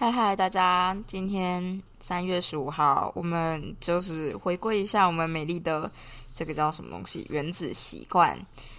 嗨嗨，大家！今天三月十五号，我们就是回归一下我们美丽的这个叫什么东西——原子习惯。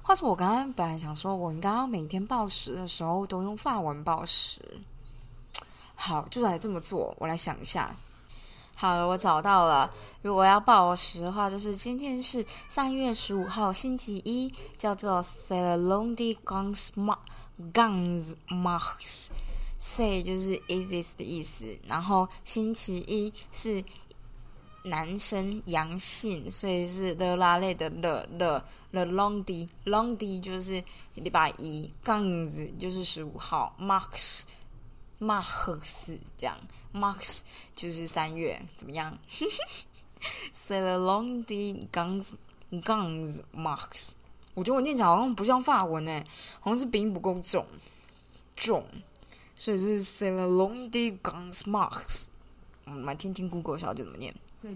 话说，我刚刚本来想说，我应该要每天报时的时候都用法文报时。好，就来这么做。我来想一下。好了，我找到了。如果要报时的话，就是今天是三月十五号，星期一，叫做 c e l l o n d i Guns Guns Mars。Say 就是 easiest 的意思，然后星期一是男生阳性，所以是 the 拉类的 the the the long day long day 就是礼拜一，杠子就是十五号，Marks Marks 这样，max 就是三月，怎么样？Say the long d guns guns Marks，我觉得我念起来好像不像法文诶，好像是鼻音不够重重。所以是 c e l l o n d i Guns Marks，我们来听听 Google 小姐怎么念。c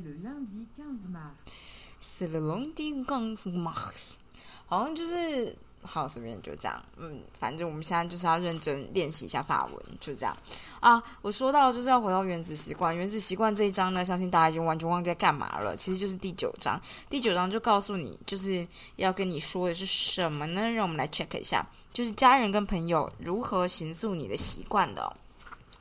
e l l o n d i Guns Marks，好像就是好，随便就这样。嗯，反正我们现在就是要认真练习一下法文，就这样啊。我说到就是要回到原子习惯，原子习惯这一章呢，相信大家已经完全忘记在干嘛了。其实就是第九章，第九章就告诉你就是要跟你说的是什么呢？让我们来 check 一下。就是家人跟朋友如何形塑你的习惯的，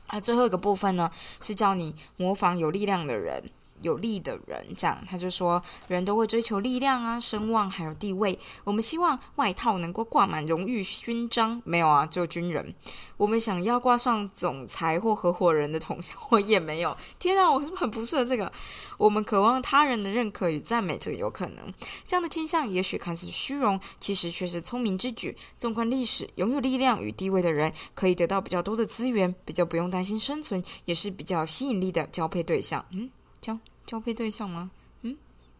啊，最后一个部分呢是教你模仿有力量的人。有利的人，这样他就说，人都会追求力量啊、声望还有地位。我们希望外套能够挂满荣誉勋章，没有啊，只有军人。我们想要挂上总裁或合伙人的头像，我也没有。天啊，我是不是很不适合这个？我们渴望他人的认可与赞美，这个有可能。这样的倾向也许看似虚荣，其实却是聪明之举。纵观历史，拥有力量与地位的人可以得到比较多的资源，比较不用担心生存，也是比较吸引力的交配对象。嗯。交交配对象吗？嗯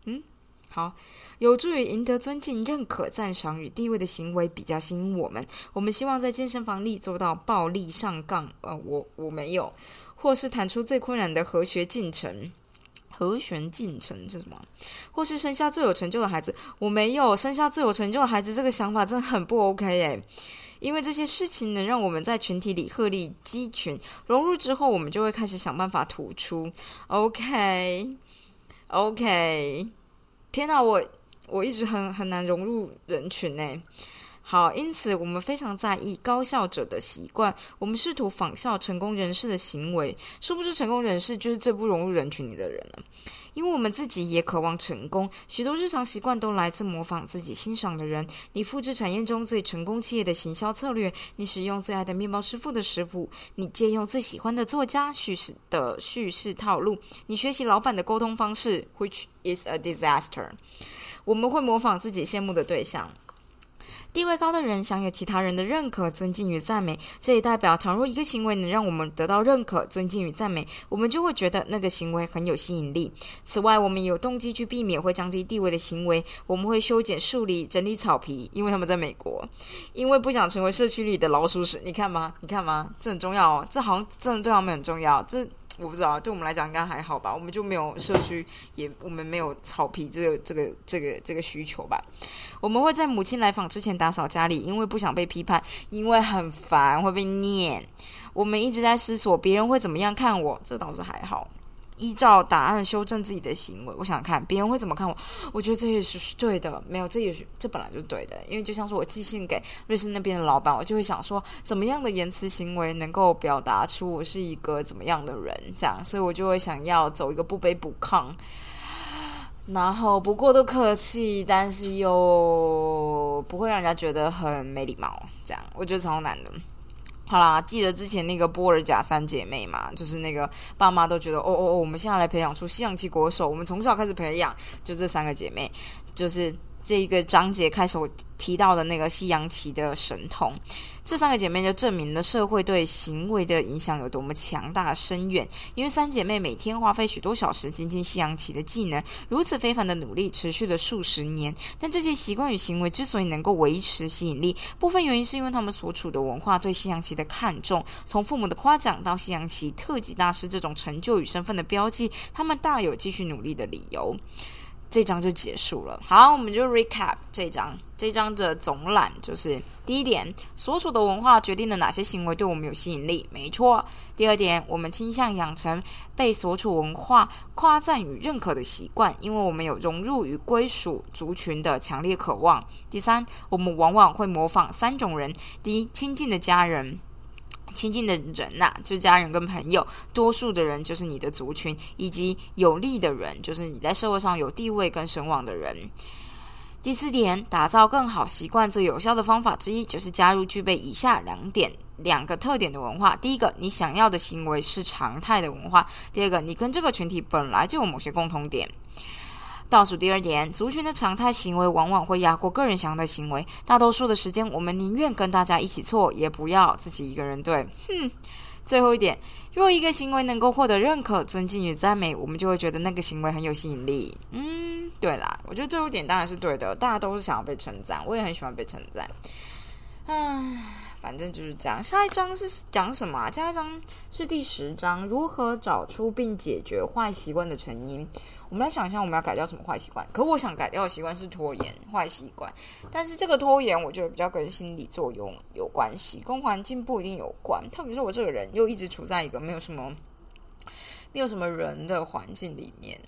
嗯，好，有助于赢得尊敬、认可、赞赏与地位的行为比较吸引我们。我们希望在健身房里做到暴力上杠。呃，我我没有，或是弹出最困难的和弦进程。和弦进程是什么？或是生下最有成就的孩子？我没有生下最有成就的孩子，这个想法真的很不 OK 诶。因为这些事情能让我们在群体里鹤立鸡群，融入之后，我们就会开始想办法吐出。OK，OK，天哪，我我一直很很难融入人群呢。好，因此我们非常在意高效者的习惯，我们试图仿效成功人士的行为。殊不知，成功人士就是最不融入人群里的人了。因为我们自己也渴望成功，许多日常习惯都来自模仿自己欣赏的人。你复制产业中最成功企业的行销策略，你使用最爱的面包师傅的食谱，你借用最喜欢的作家叙事的叙事套路，你学习老板的沟通方式，which is a disaster。我们会模仿自己羡慕的对象。地位高的人享有其他人的认可、尊敬与赞美，这也代表，倘若一个行为能让我们得到认可、尊敬与赞美，我们就会觉得那个行为很有吸引力。此外，我们有动机去避免会降低地位的行为，我们会修剪树篱、整理草皮，因为他们在美国，因为不想成为社区里的老鼠屎。你看吗？你看吗？这很重要哦，这好像真的对他们很重要。这。我不知道，对我们来讲应该还好吧。我们就没有社区，也我们没有草皮这个这个这个这个需求吧。我们会在母亲来访之前打扫家里，因为不想被批判，因为很烦会被念。我们一直在思索别人会怎么样看我，这倒是还好。依照答案修正自己的行为，我想看别人会怎么看我。我觉得这也是对的，没有，这也是这本来就是对的。因为就像是我寄信给瑞士那边的老板，我就会想说，怎么样的言辞行为能够表达出我是一个怎么样的人，这样，所以我就会想要走一个不卑不亢，然后不过都客气，但是又不会让人家觉得很没礼貌，这样，我觉得超难的。好啦，记得之前那个波尔贾三姐妹嘛，就是那个爸妈都觉得，哦哦哦，我们现在来培养出西洋棋国手，我们从小开始培养，就这三个姐妹，就是这一个章节开始我提到的那个西洋棋的神童。这三个姐妹就证明了社会对行为的影响有多么强大深远。因为三姐妹每天花费许多小时精进西洋棋的技能，如此非凡的努力持续了数十年。但这些习惯与行为之所以能够维持吸引力，部分原因是因为他们所处的文化对西洋棋的看重。从父母的夸奖到西洋棋特级大师这种成就与身份的标记，他们大有继续努力的理由。这章就结束了。好，我们就 recap 这章。这章的总览就是第一点，所处的文化决定了哪些行为对我们有吸引力，没错。第二点，我们倾向养成被所处文化夸赞与认可的习惯，因为我们有融入与归属族群的强烈渴望。第三，我们往往会模仿三种人：第一，亲近的家人。亲近的人呐，就是家人跟朋友；多数的人就是你的族群，以及有利的人，就是你在社会上有地位跟声望的人。第四点，打造更好习惯最有效的方法之一，就是加入具备以下两点、两个特点的文化。第一个，你想要的行为是常态的文化；第二个，你跟这个群体本来就有某些共同点。倒数第二点，族群的常态行为往往会压过个人想要的行为。大多数的时间，我们宁愿跟大家一起错，也不要自己一个人对。哼。最后一点，若一个行为能够获得认可、尊敬与赞美，我们就会觉得那个行为很有吸引力。嗯，对啦，我觉得最后一点当然是对的。大家都是想要被称赞，我也很喜欢被称赞。唉。反正就是这样。下一章是讲什么？下一章是第十章，如何找出并解决坏习惯的成因。我们来想一下，我们要改掉什么坏习惯？可我想改掉的习惯是拖延坏习惯，但是这个拖延我觉得比较跟心理作用有关系，跟环境不一定有关。特别是我这个人又一直处在一个没有什么、没有什么人的环境里面，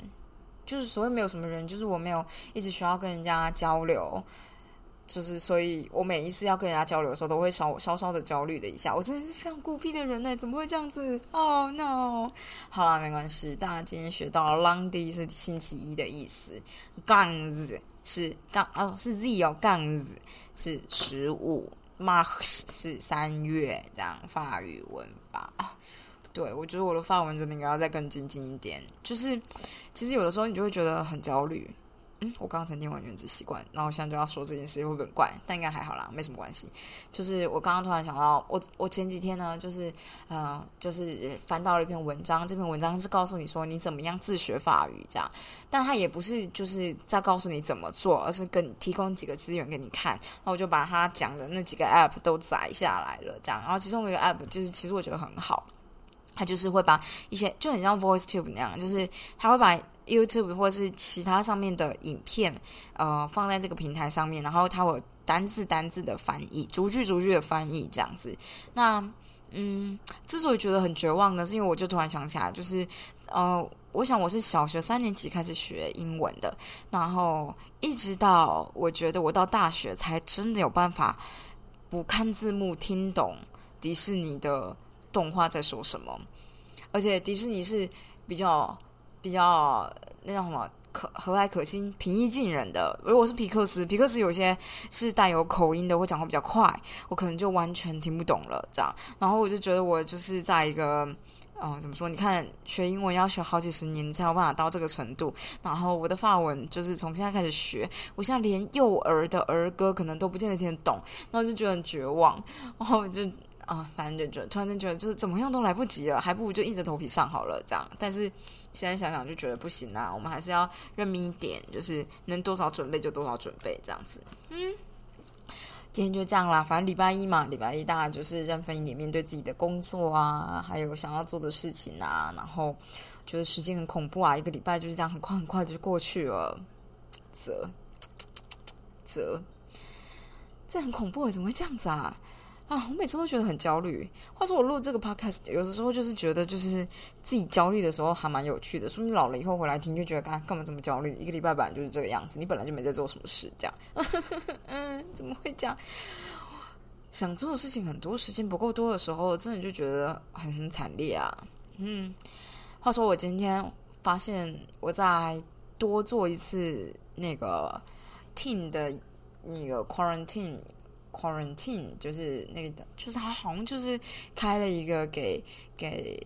就是所谓没有什么人，就是我没有一直需要跟人家交流。就是，所以我每一次要跟人家交流的时候，都会稍稍稍的焦虑的一下。我真的是非常孤僻的人呢，怎么会这样子？Oh no！好啦，没关系。大家今天学到了 “long 是星期一的意思，杠子是杠哦，是 Z 哦，杠子是十五，Mars 是三月，这样法语文法。对我觉得我的法文真的应该要再更精进一点。就是，其实有的时候你就会觉得很焦虑。嗯，我刚刚才念完原子习惯，然后现在就要说这件事，会不会怪？但应该还好啦，没什么关系。就是我刚刚突然想到，我我前几天呢，就是呃，就是翻到了一篇文章，这篇文章是告诉你说你怎么样自学法语这样，但它也不是就是在告诉你怎么做，而是跟提供几个资源给你看。然后我就把他讲的那几个 app 都载下来了，这样。然后其中一个 app 就是其实我觉得很好，它就是会把一些就很像 VoiceTube 那样，就是它会把。YouTube 或是其他上面的影片，呃，放在这个平台上面，然后它会单字单字的翻译，逐句逐句的翻译这样子。那，嗯，之所以觉得很绝望呢，是因为我就突然想起来，就是，呃，我想我是小学三年级开始学英文的，然后一直到我觉得我到大学才真的有办法不看字幕听懂迪士尼的动画在说什么，而且迪士尼是比较。比较那叫什么可和蔼可亲、平易近人的。如果是皮克斯，皮克斯有些是带有口音的，或讲话比较快，我可能就完全听不懂了。这样，然后我就觉得我就是在一个，嗯，怎么说？你看学英文要学好几十年才有办法到这个程度。然后我的法文就是从现在开始学，我现在连幼儿的儿歌可能都不见得听得懂，然后就觉得很绝望。然后就啊，反正就觉突然间觉得就是怎么样都来不及了，还不如就硬着头皮上好了。这样，但是。现在想想就觉得不行啊，我们还是要认命一点，就是能多少准备就多少准备这样子。嗯，今天就这样啦，反正礼拜一嘛，礼拜一大家就是认分一点，面对自己的工作啊，还有想要做的事情啊，然后觉得时间很恐怖啊，一个礼拜就是这样很快很快就过去了，啧啧这很恐怖，怎么会这样子啊？啊，我每次都觉得很焦虑。话说我录这个 podcast，有的时候就是觉得，就是自己焦虑的时候还蛮有趣的。说明老了以后回来听，就觉得干干嘛这么焦虑？一个礼拜本来就是这个样子，你本来就没在做什么事，这样。嗯，怎么会这样？想做的事情很多，时间不够多的时候，真的就觉得很很惨烈啊。嗯，话说我今天发现我在多做一次那个 team 的那个 quarantine。Quarantine 就是那个，就是他好像就是开了一个给给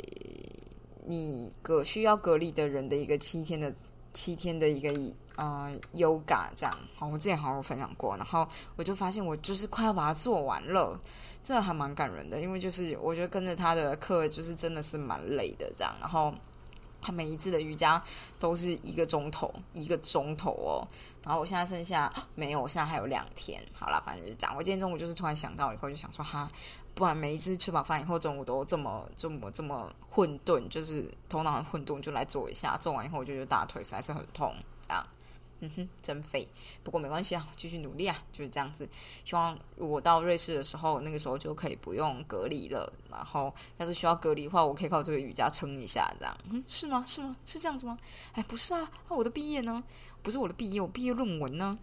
你隔需要隔离的人的一个七天的七天的一个呃 Yoga 这样。好，我之前好像有分享过，然后我就发现我就是快要把它做完了，这还蛮感人的，因为就是我觉得跟着他的课就是真的是蛮累的这样，然后。他每一次的瑜伽都是一个钟头，一个钟头哦。然后我现在剩下没有，我现在还有两天。好啦，反正就这样。我今天中午就是突然想到以后，就想说哈，不然每一次吃饱饭以后中午都这么这么这么混沌，就是头脑很混沌，就来做一下。做完以后我就觉得大腿实在是很痛，嗯哼，真废。不过没关系啊，继续努力啊，就是这样子。希望我到瑞士的时候，那个时候就可以不用隔离了。然后要是需要隔离的话，我可以靠这个瑜伽撑一下，这样。嗯，是吗？是吗？是这样子吗？哎，不是啊，那我的毕业呢？不是我的毕业，我毕业论文呢？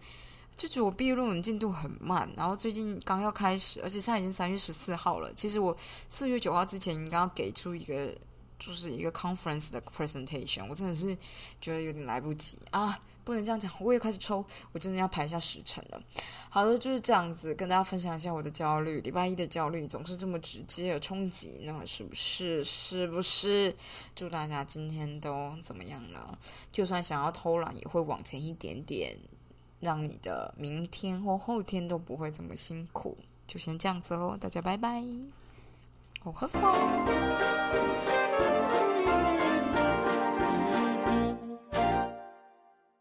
就觉得我毕业论文进度很慢，然后最近刚要开始，而且现在已经三月十四号了。其实我四月九号之前应该要给出一个，就是一个 conference 的 presentation，我真的是觉得有点来不及啊！不能这样讲，我也开始抽，我真的要排一下时辰了。好的，就是这样子跟大家分享一下我的焦虑。礼拜一的焦虑总是这么直接的冲击，那是不是？是不是？祝大家今天都怎么样了？就算想要偷懒，也会往前一点点。让你的明天或后天都不会这么辛苦，就先这样子喽，大家拜拜，我喝饭。